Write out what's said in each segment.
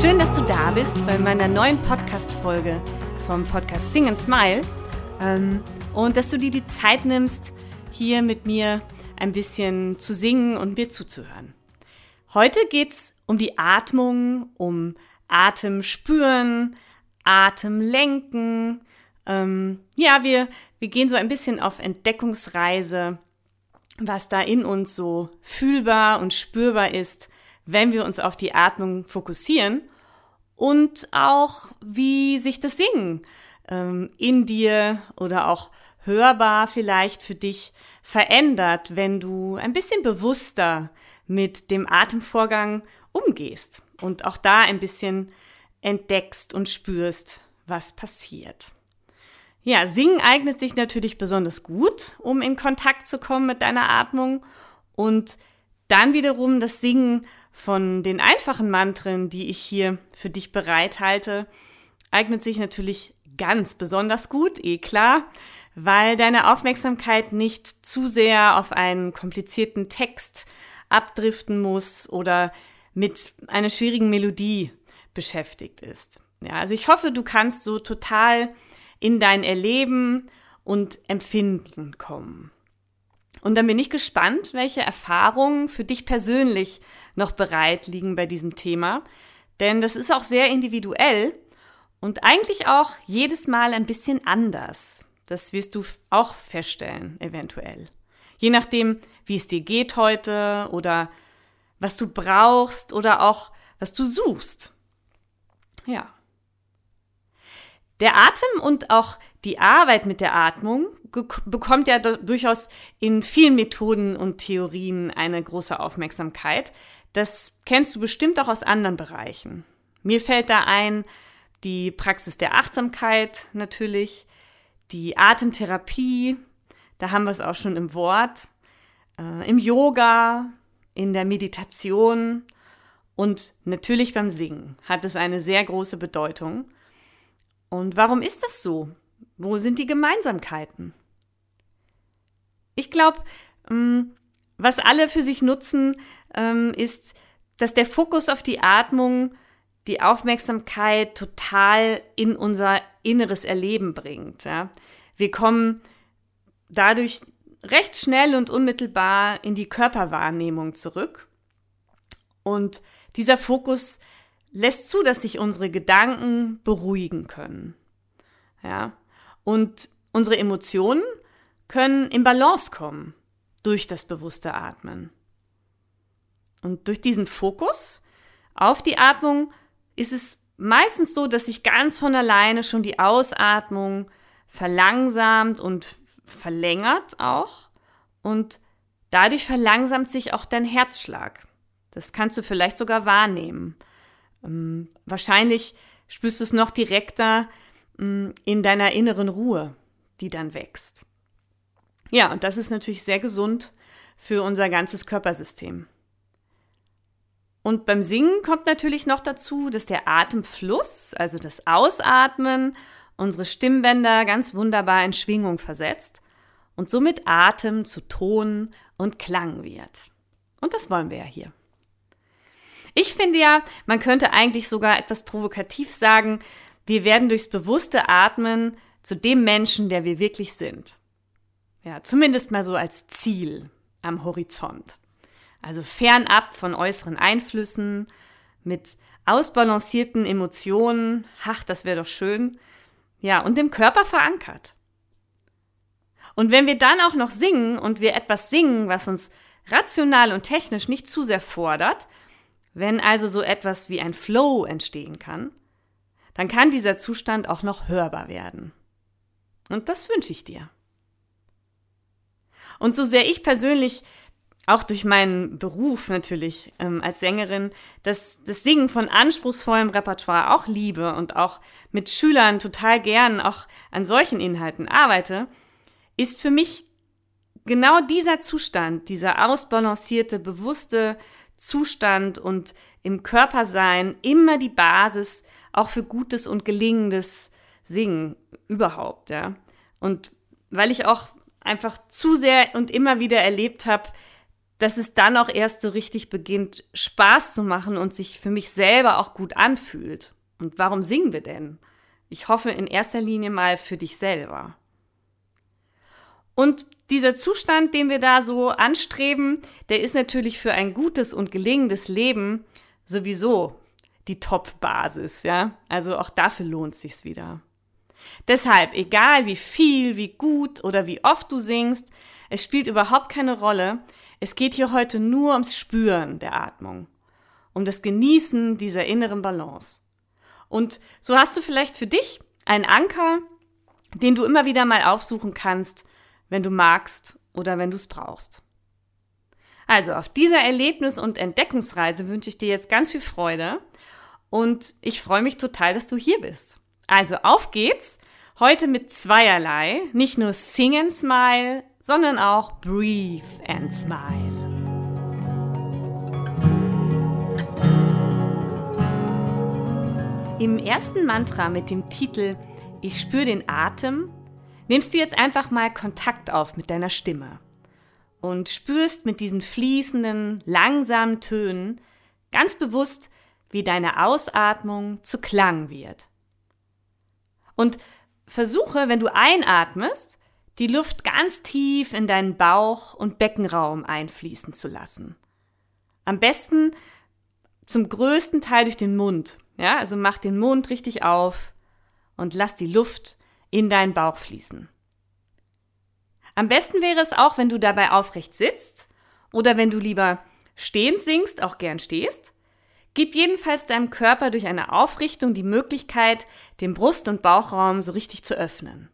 Schön, dass du da bist bei meiner neuen Podcast-Folge vom Podcast Sing and Smile ähm, und dass du dir die Zeit nimmst, hier mit mir ein bisschen zu singen und mir zuzuhören. Heute geht es um die Atmung, um Atem spüren, Atem lenken. Ähm, ja, wir, wir gehen so ein bisschen auf Entdeckungsreise, was da in uns so fühlbar und spürbar ist, wenn wir uns auf die Atmung fokussieren und auch, wie sich das Singen ähm, in dir oder auch hörbar vielleicht für dich verändert, wenn du ein bisschen bewusster mit dem Atemvorgang umgehst und auch da ein bisschen entdeckst und spürst, was passiert. Ja, Singen eignet sich natürlich besonders gut, um in Kontakt zu kommen mit deiner Atmung und dann wiederum das Singen von den einfachen Mantren, die ich hier für dich bereithalte, eignet sich natürlich ganz besonders gut, eh klar, weil deine Aufmerksamkeit nicht zu sehr auf einen komplizierten Text abdriften muss oder mit einer schwierigen Melodie beschäftigt ist. Ja, also ich hoffe, du kannst so total in dein Erleben und Empfinden kommen. Und dann bin ich gespannt, welche Erfahrungen für dich persönlich noch bereit liegen bei diesem Thema. Denn das ist auch sehr individuell und eigentlich auch jedes Mal ein bisschen anders. Das wirst du auch feststellen, eventuell. Je nachdem, wie es dir geht heute oder was du brauchst oder auch was du suchst. Ja. Der Atem und auch die Arbeit mit der Atmung bekommt ja durchaus in vielen Methoden und Theorien eine große Aufmerksamkeit. Das kennst du bestimmt auch aus anderen Bereichen. Mir fällt da ein die Praxis der Achtsamkeit natürlich, die Atemtherapie, da haben wir es auch schon im Wort, äh, im Yoga, in der Meditation und natürlich beim Singen hat es eine sehr große Bedeutung. Und warum ist das so? Wo sind die Gemeinsamkeiten? Ich glaube, ähm, was alle für sich nutzen, ähm, ist, dass der Fokus auf die Atmung die Aufmerksamkeit total in unser inneres Erleben bringt. Wir kommen dadurch recht schnell und unmittelbar in die Körperwahrnehmung zurück. Und dieser Fokus lässt zu, dass sich unsere Gedanken beruhigen können. Ja? Und unsere Emotionen können in Balance kommen durch das bewusste Atmen. Und durch diesen Fokus auf die Atmung ist es meistens so, dass sich ganz von alleine schon die Ausatmung verlangsamt und verlängert auch. Und dadurch verlangsamt sich auch dein Herzschlag. Das kannst du vielleicht sogar wahrnehmen. Ähm, wahrscheinlich spürst du es noch direkter ähm, in deiner inneren Ruhe, die dann wächst. Ja, und das ist natürlich sehr gesund für unser ganzes Körpersystem. Und beim Singen kommt natürlich noch dazu, dass der Atemfluss, also das Ausatmen, unsere Stimmbänder ganz wunderbar in Schwingung versetzt und somit Atem zu Ton und Klang wird. Und das wollen wir ja hier. Ich finde ja, man könnte eigentlich sogar etwas provokativ sagen, wir werden durchs bewusste Atmen zu dem Menschen, der wir wirklich sind. Ja, zumindest mal so als Ziel am Horizont. Also fernab von äußeren Einflüssen, mit ausbalancierten Emotionen, ach, das wäre doch schön. Ja, und dem Körper verankert. Und wenn wir dann auch noch singen und wir etwas singen, was uns rational und technisch nicht zu sehr fordert, wenn also so etwas wie ein Flow entstehen kann, dann kann dieser Zustand auch noch hörbar werden. Und das wünsche ich dir. Und so sehr ich persönlich auch durch meinen Beruf natürlich ähm, als Sängerin das, das Singen von anspruchsvollem Repertoire auch liebe und auch mit Schülern total gern auch an solchen Inhalten arbeite, ist für mich genau dieser Zustand, dieser ausbalancierte, bewusste Zustand und im Körpersein immer die Basis auch für gutes und gelingendes Singen überhaupt, ja. Und weil ich auch einfach zu sehr und immer wieder erlebt habe, dass es dann auch erst so richtig beginnt, Spaß zu machen und sich für mich selber auch gut anfühlt. Und warum singen wir denn? Ich hoffe in erster Linie mal für dich selber. Und dieser Zustand, den wir da so anstreben, der ist natürlich für ein gutes und gelingendes Leben sowieso die Top-Basis, ja? Also auch dafür lohnt sich's wieder. Deshalb, egal wie viel, wie gut oder wie oft du singst, es spielt überhaupt keine Rolle. Es geht hier heute nur ums Spüren der Atmung, um das Genießen dieser inneren Balance. Und so hast du vielleicht für dich einen Anker, den du immer wieder mal aufsuchen kannst, wenn du magst oder wenn du es brauchst. Also auf dieser Erlebnis- und Entdeckungsreise wünsche ich dir jetzt ganz viel Freude und ich freue mich total, dass du hier bist. Also auf geht's! Heute mit zweierlei, nicht nur Sing and Smile, sondern auch Breathe and Smile. Im ersten Mantra mit dem Titel Ich spüre den Atem nimmst du jetzt einfach mal Kontakt auf mit deiner Stimme und spürst mit diesen fließenden, langsamen Tönen ganz bewusst, wie deine Ausatmung zu Klang wird. Und versuche, wenn du einatmest, die Luft ganz tief in deinen Bauch und Beckenraum einfließen zu lassen. Am besten zum größten Teil durch den Mund. Ja, also mach den Mund richtig auf und lass die Luft in deinen Bauch fließen. Am besten wäre es auch, wenn du dabei aufrecht sitzt oder wenn du lieber stehend singst, auch gern stehst. Gib jedenfalls deinem Körper durch eine Aufrichtung die Möglichkeit, den Brust- und Bauchraum so richtig zu öffnen.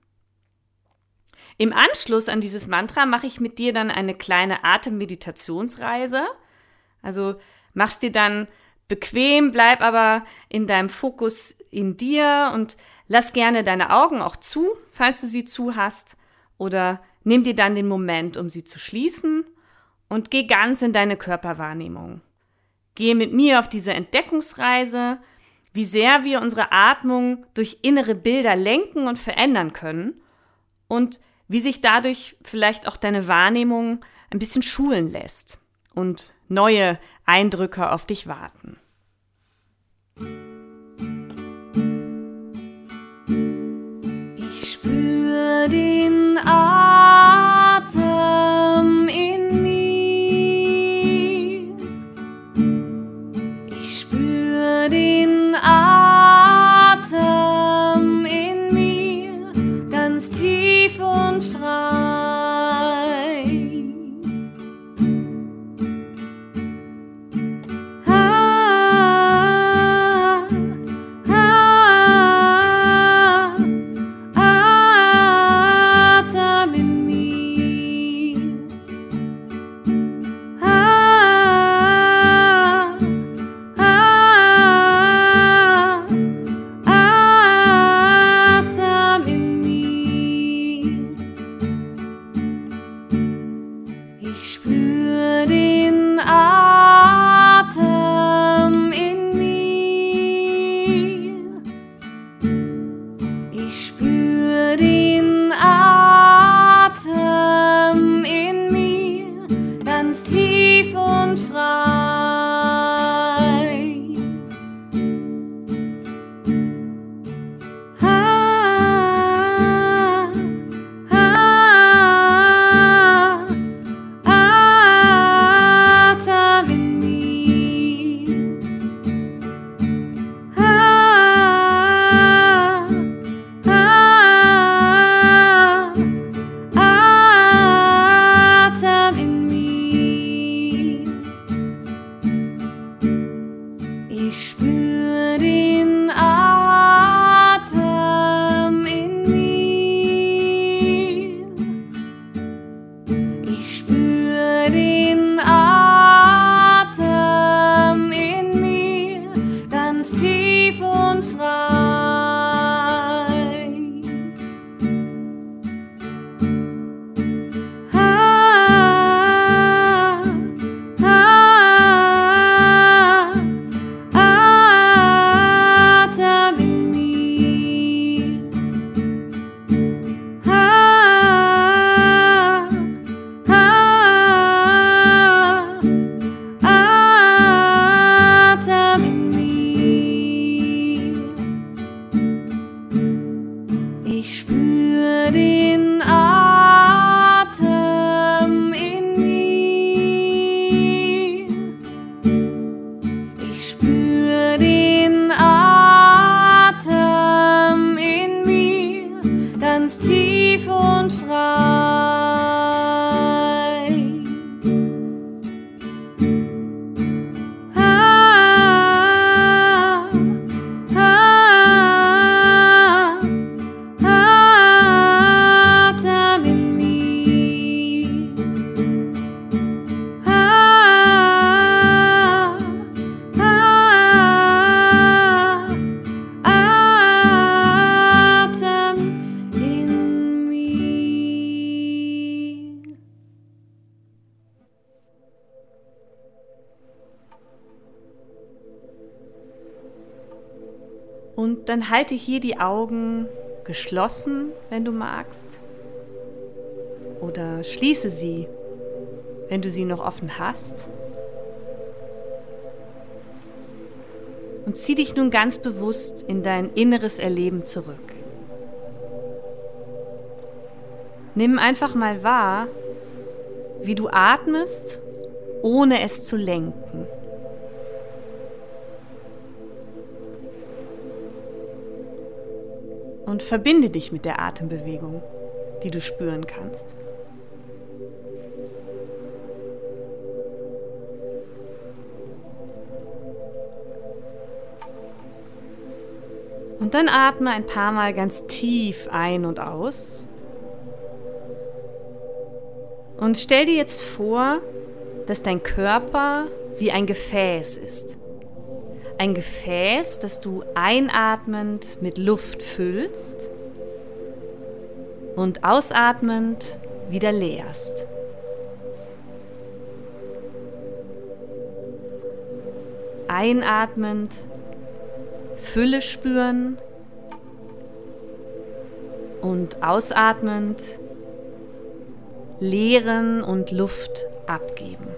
Im Anschluss an dieses Mantra mache ich mit dir dann eine kleine Atemmeditationsreise. Also machst dir dann bequem, bleib aber in deinem Fokus in dir und lass gerne deine Augen auch zu, falls du sie zu hast, oder nimm dir dann den Moment, um sie zu schließen und geh ganz in deine Körperwahrnehmung. Gehe mit mir auf diese Entdeckungsreise, wie sehr wir unsere Atmung durch innere Bilder lenken und verändern können und wie sich dadurch vielleicht auch deine Wahrnehmung ein bisschen schulen lässt und neue Eindrücke auf dich warten. Den Mm-hmm. Halte hier die Augen geschlossen, wenn du magst. Oder schließe sie, wenn du sie noch offen hast. Und zieh dich nun ganz bewusst in dein inneres Erleben zurück. Nimm einfach mal wahr, wie du atmest, ohne es zu lenken. Und verbinde dich mit der Atembewegung, die du spüren kannst. Und dann atme ein paar Mal ganz tief ein und aus. Und stell dir jetzt vor, dass dein Körper wie ein Gefäß ist. Ein Gefäß, das du einatmend mit Luft füllst und ausatmend wieder leerst. Einatmend Fülle spüren und ausatmend leeren und Luft abgeben.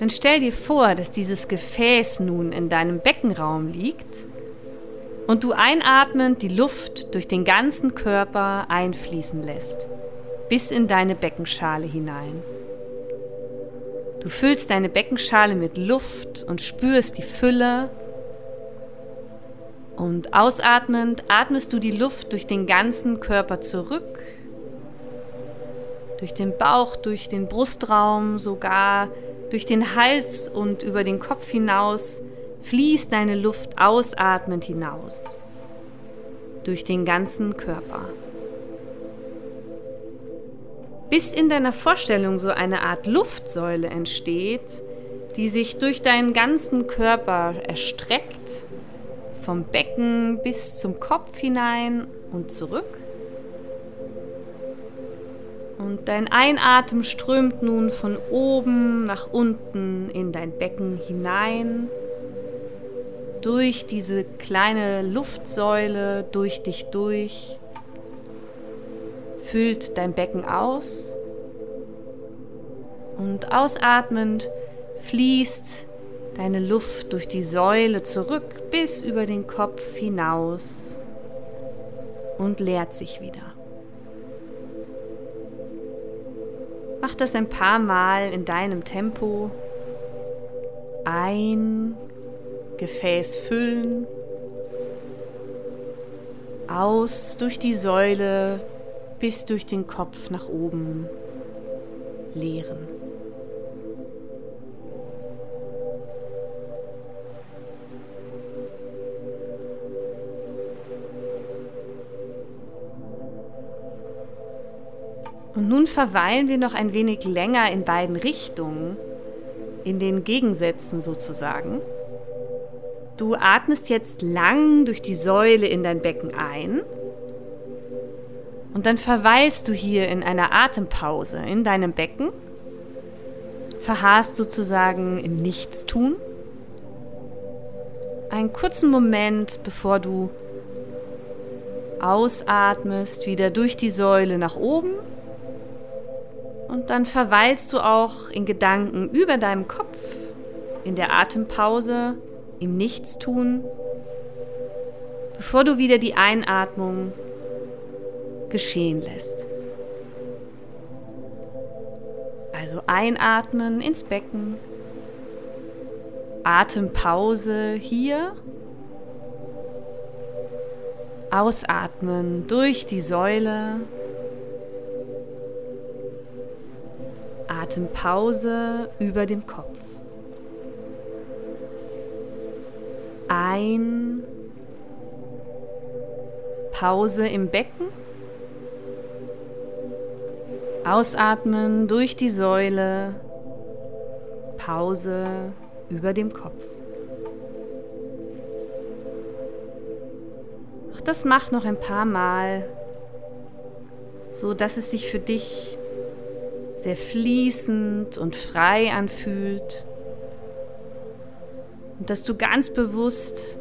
Dann stell dir vor, dass dieses Gefäß nun in deinem Beckenraum liegt und du einatmend die Luft durch den ganzen Körper einfließen lässt, bis in deine Beckenschale hinein. Du füllst deine Beckenschale mit Luft und spürst die Fülle und ausatmend atmest du die Luft durch den ganzen Körper zurück, durch den Bauch, durch den Brustraum, sogar durch den Hals und über den Kopf hinaus fließt deine Luft ausatmend hinaus, durch den ganzen Körper. Bis in deiner Vorstellung so eine Art Luftsäule entsteht, die sich durch deinen ganzen Körper erstreckt vom Becken bis zum Kopf hinein und zurück. Und dein Einatmen strömt nun von oben nach unten in dein Becken hinein, durch diese kleine Luftsäule, durch dich durch, füllt dein Becken aus und ausatmend fließt deine Luft durch die Säule zurück bis über den Kopf hinaus und leert sich wieder. Mach das ein paar Mal in deinem Tempo. Ein Gefäß füllen, aus durch die Säule bis durch den Kopf nach oben leeren. Und nun verweilen wir noch ein wenig länger in beiden Richtungen, in den Gegensätzen sozusagen. Du atmest jetzt lang durch die Säule in dein Becken ein und dann verweilst du hier in einer Atempause in deinem Becken, verharrst sozusagen im Nichtstun. Einen kurzen Moment, bevor du ausatmest, wieder durch die Säule nach oben und dann verweilst du auch in Gedanken über deinem Kopf, in der Atempause, im Nichtstun, bevor du wieder die Einatmung geschehen lässt. Also einatmen ins Becken, Atempause hier, ausatmen durch die Säule Atempause über dem Kopf. Ein, Pause im Becken. Ausatmen durch die Säule. Pause über dem Kopf. Auch das mach noch ein paar Mal, so dass es sich für dich sehr fließend und frei anfühlt. Und dass du ganz bewusst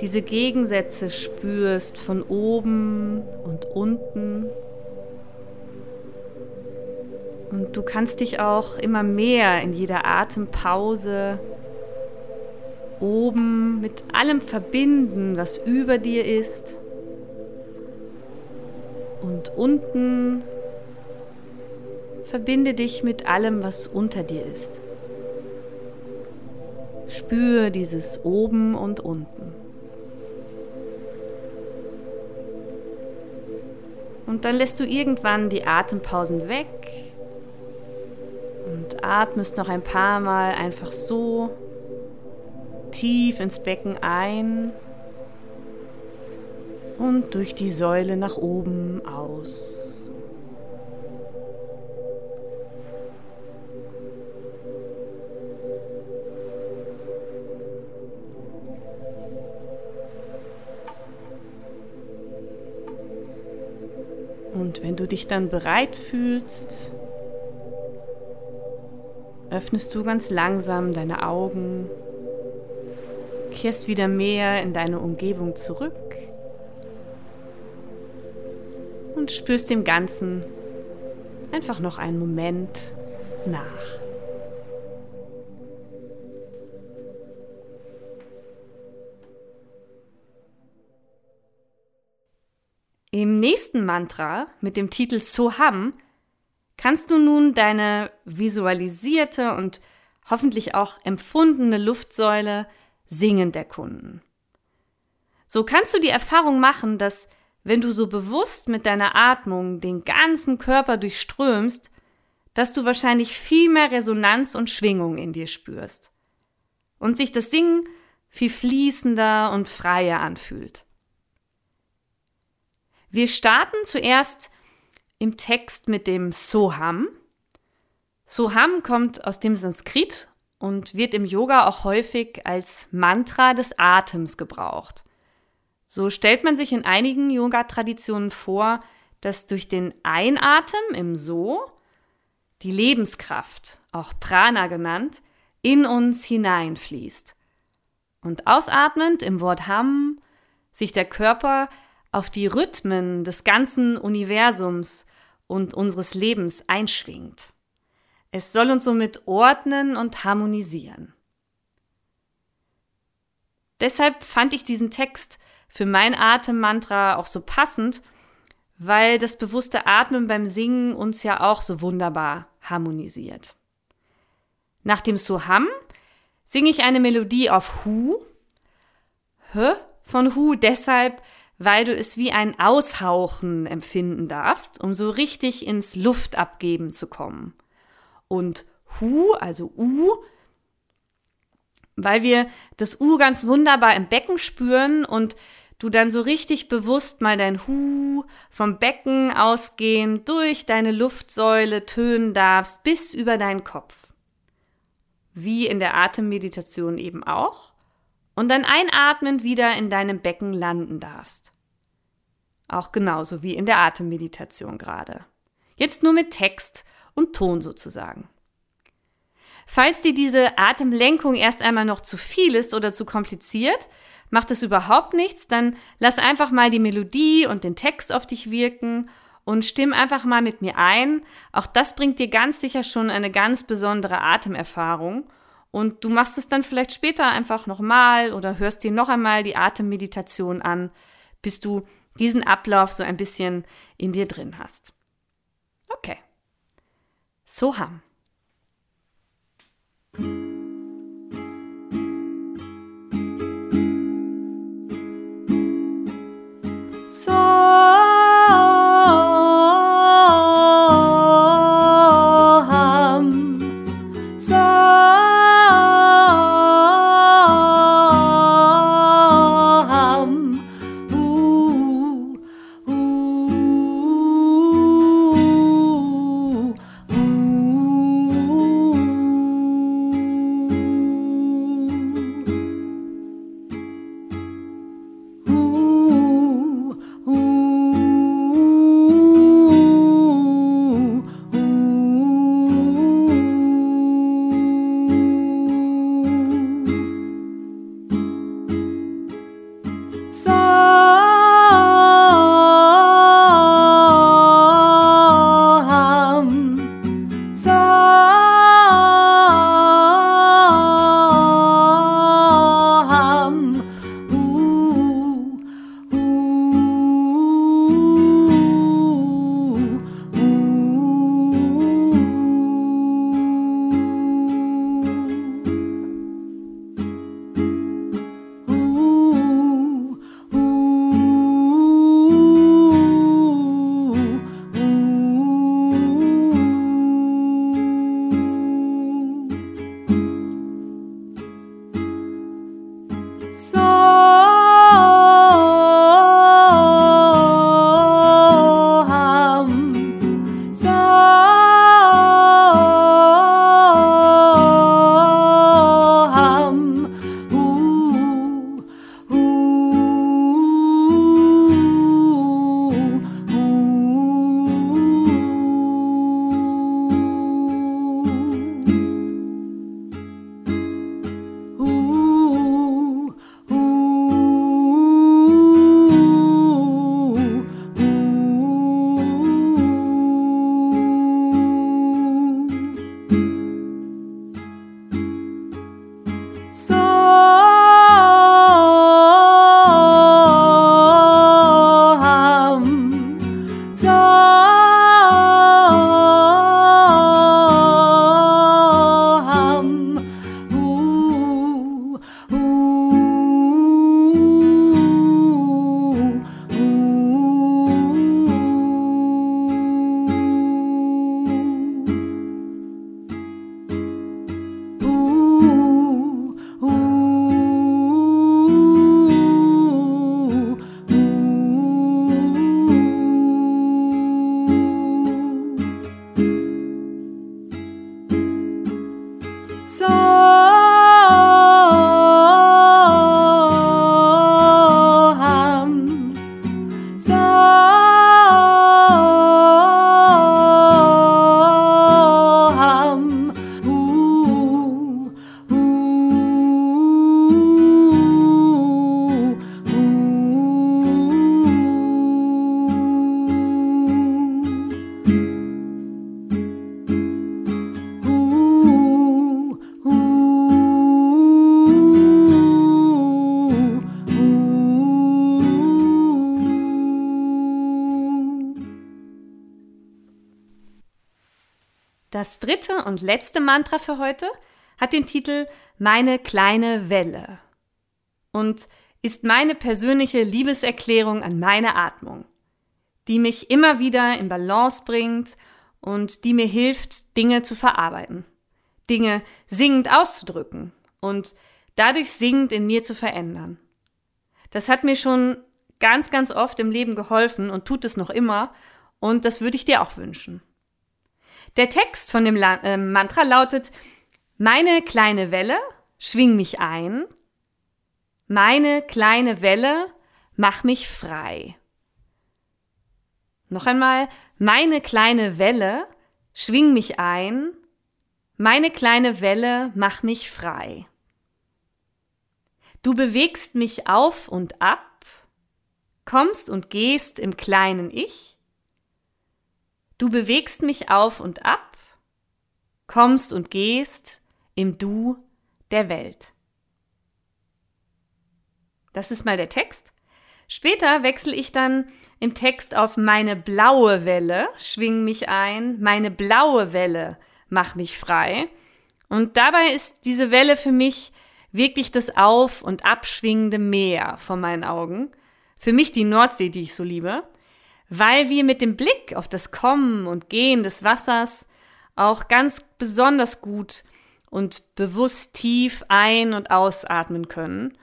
diese Gegensätze spürst von oben und unten. Und du kannst dich auch immer mehr in jeder Atempause oben mit allem verbinden, was über dir ist. Und unten verbinde dich mit allem, was unter dir ist. Spür dieses oben und unten. Und dann lässt du irgendwann die Atempausen weg und atmest noch ein paar Mal einfach so tief ins Becken ein und durch die Säule nach oben aus. Und wenn du dich dann bereit fühlst, öffnest du ganz langsam deine Augen, kehrst wieder mehr in deine Umgebung zurück und spürst dem Ganzen einfach noch einen Moment nach. Im nächsten Mantra mit dem Titel Soham kannst du nun deine visualisierte und hoffentlich auch empfundene Luftsäule singend erkunden. So kannst du die Erfahrung machen, dass wenn du so bewusst mit deiner Atmung den ganzen Körper durchströmst, dass du wahrscheinlich viel mehr Resonanz und Schwingung in dir spürst und sich das Singen viel fließender und freier anfühlt. Wir starten zuerst im Text mit dem Soham. Soham kommt aus dem Sanskrit und wird im Yoga auch häufig als Mantra des Atems gebraucht. So stellt man sich in einigen Yoga-Traditionen vor, dass durch den Einatmen im So die Lebenskraft, auch Prana genannt, in uns hineinfließt. Und ausatmend im Wort Ham sich der Körper auf die Rhythmen des ganzen Universums und unseres Lebens einschwingt. Es soll uns somit ordnen und harmonisieren. Deshalb fand ich diesen Text für mein Atemmantra auch so passend, weil das bewusste Atmen beim Singen uns ja auch so wunderbar harmonisiert. Nach dem Soham singe ich eine Melodie auf Hu. H von Hu deshalb, weil du es wie ein Aushauchen empfinden darfst, um so richtig ins Luftabgeben zu kommen. Und Hu, also U, weil wir das U ganz wunderbar im Becken spüren und du dann so richtig bewusst mal dein Hu vom Becken ausgehend durch deine Luftsäule tönen darfst bis über deinen Kopf. Wie in der Atemmeditation eben auch. Und dann einatmend wieder in deinem Becken landen darfst. Auch genauso wie in der Atemmeditation gerade. Jetzt nur mit Text und Ton sozusagen. Falls dir diese Atemlenkung erst einmal noch zu viel ist oder zu kompliziert, macht es überhaupt nichts, dann lass einfach mal die Melodie und den Text auf dich wirken und stimm einfach mal mit mir ein. Auch das bringt dir ganz sicher schon eine ganz besondere Atemerfahrung. Und du machst es dann vielleicht später einfach nochmal oder hörst dir noch einmal die Atemmeditation an, bis du diesen Ablauf so ein bisschen in dir drin hast. Okay. Soham. Das dritte und letzte Mantra für heute hat den Titel Meine kleine Welle und ist meine persönliche Liebeserklärung an meine Atmung, die mich immer wieder in Balance bringt und die mir hilft, Dinge zu verarbeiten, Dinge singend auszudrücken und dadurch singend in mir zu verändern. Das hat mir schon ganz, ganz oft im Leben geholfen und tut es noch immer und das würde ich dir auch wünschen. Der Text von dem La äh, Mantra lautet, meine kleine Welle, schwing mich ein. Meine kleine Welle, mach mich frei. Noch einmal, meine kleine Welle, schwing mich ein. Meine kleine Welle, mach mich frei. Du bewegst mich auf und ab, kommst und gehst im kleinen Ich Du bewegst mich auf und ab, kommst und gehst im Du der Welt. Das ist mal der Text. Später wechsle ich dann im Text auf meine blaue Welle, schwing mich ein, meine blaue Welle, mach mich frei. Und dabei ist diese Welle für mich wirklich das auf- und abschwingende Meer vor meinen Augen. Für mich die Nordsee, die ich so liebe weil wir mit dem Blick auf das Kommen und Gehen des Wassers auch ganz besonders gut und bewusst tief ein- und ausatmen können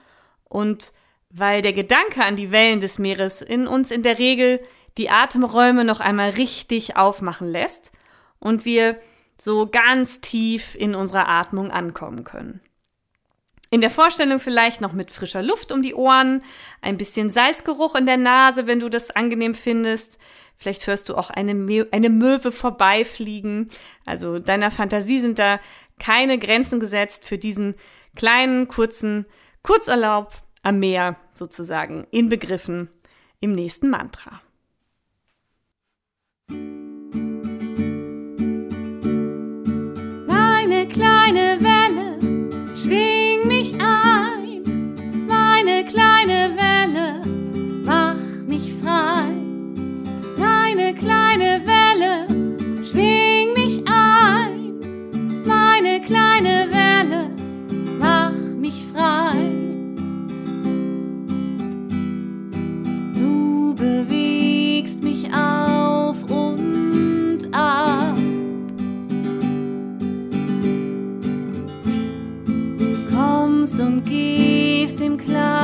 und weil der Gedanke an die Wellen des Meeres in uns in der Regel die Atemräume noch einmal richtig aufmachen lässt und wir so ganz tief in unserer Atmung ankommen können. In der Vorstellung vielleicht noch mit frischer Luft um die Ohren, ein bisschen Salzgeruch in der Nase, wenn du das angenehm findest. Vielleicht hörst du auch eine, Mö eine Möwe vorbeifliegen. Also deiner Fantasie sind da keine Grenzen gesetzt für diesen kleinen, kurzen Kurzurlaub am Meer sozusagen inbegriffen im nächsten Mantra. Meine kleine kleine Welle, mach mich frei. Meine kleine Welle, schwing mich ein, meine kleine Welle, mach mich frei. Du bewegst mich auf und ab. kommst und gehst im kleinen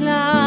gehst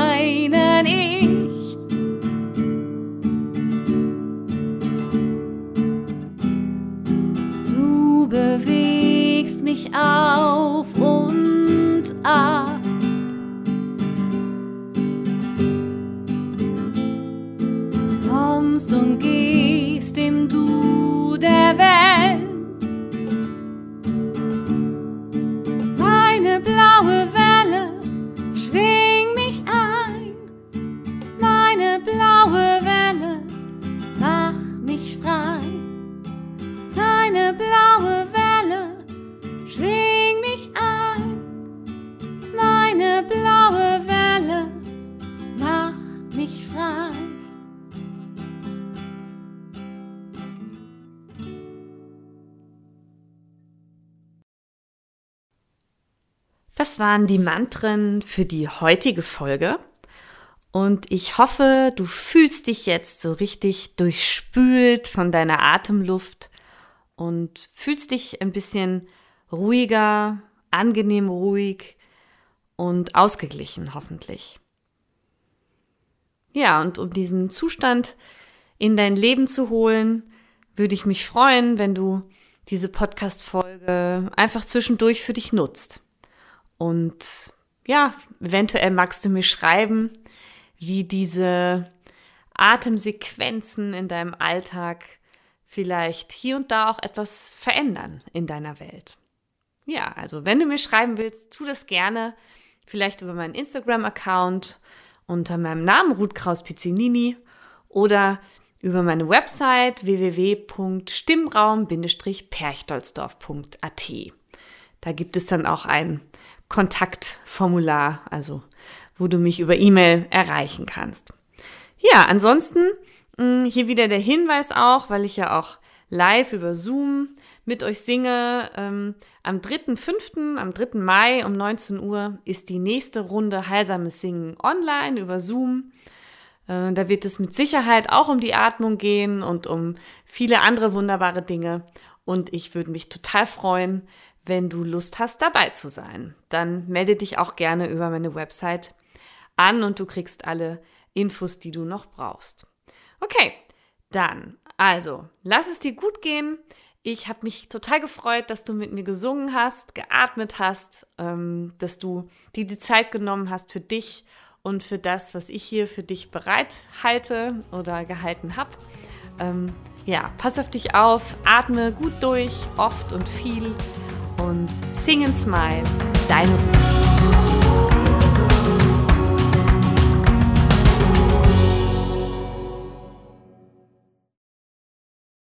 waren die Mantren für die heutige Folge. Und ich hoffe, du fühlst dich jetzt so richtig durchspült von deiner Atemluft und fühlst dich ein bisschen ruhiger, angenehm ruhig und ausgeglichen hoffentlich. Ja, und um diesen Zustand in dein Leben zu holen, würde ich mich freuen, wenn du diese Podcast-Folge einfach zwischendurch für dich nutzt. Und ja, eventuell magst du mir schreiben, wie diese Atemsequenzen in deinem Alltag vielleicht hier und da auch etwas verändern in deiner Welt. Ja, also wenn du mir schreiben willst, tu das gerne. Vielleicht über meinen Instagram-Account unter meinem Namen Ruth Kraus Pizzinini oder über meine Website www.stimmraum-perchtoldsdorf.at. Da gibt es dann auch ein Kontaktformular, also wo du mich über E-Mail erreichen kannst. Ja, ansonsten mh, hier wieder der Hinweis auch, weil ich ja auch live über Zoom mit euch singe. Ähm, am 3.5., am 3. Mai um 19 Uhr ist die nächste Runde Heilsames Singen online über Zoom. Äh, da wird es mit Sicherheit auch um die Atmung gehen und um viele andere wunderbare Dinge. Und ich würde mich total freuen, wenn du Lust hast, dabei zu sein. Dann melde dich auch gerne über meine Website an und du kriegst alle Infos, die du noch brauchst. Okay, dann, also, lass es dir gut gehen. Ich habe mich total gefreut, dass du mit mir gesungen hast, geatmet hast, ähm, dass du dir die Zeit genommen hast für dich und für das, was ich hier für dich bereithalte oder gehalten habe. Ähm, ja, pass auf dich auf, atme gut durch, oft und viel und sing and smile, deine Ruhe.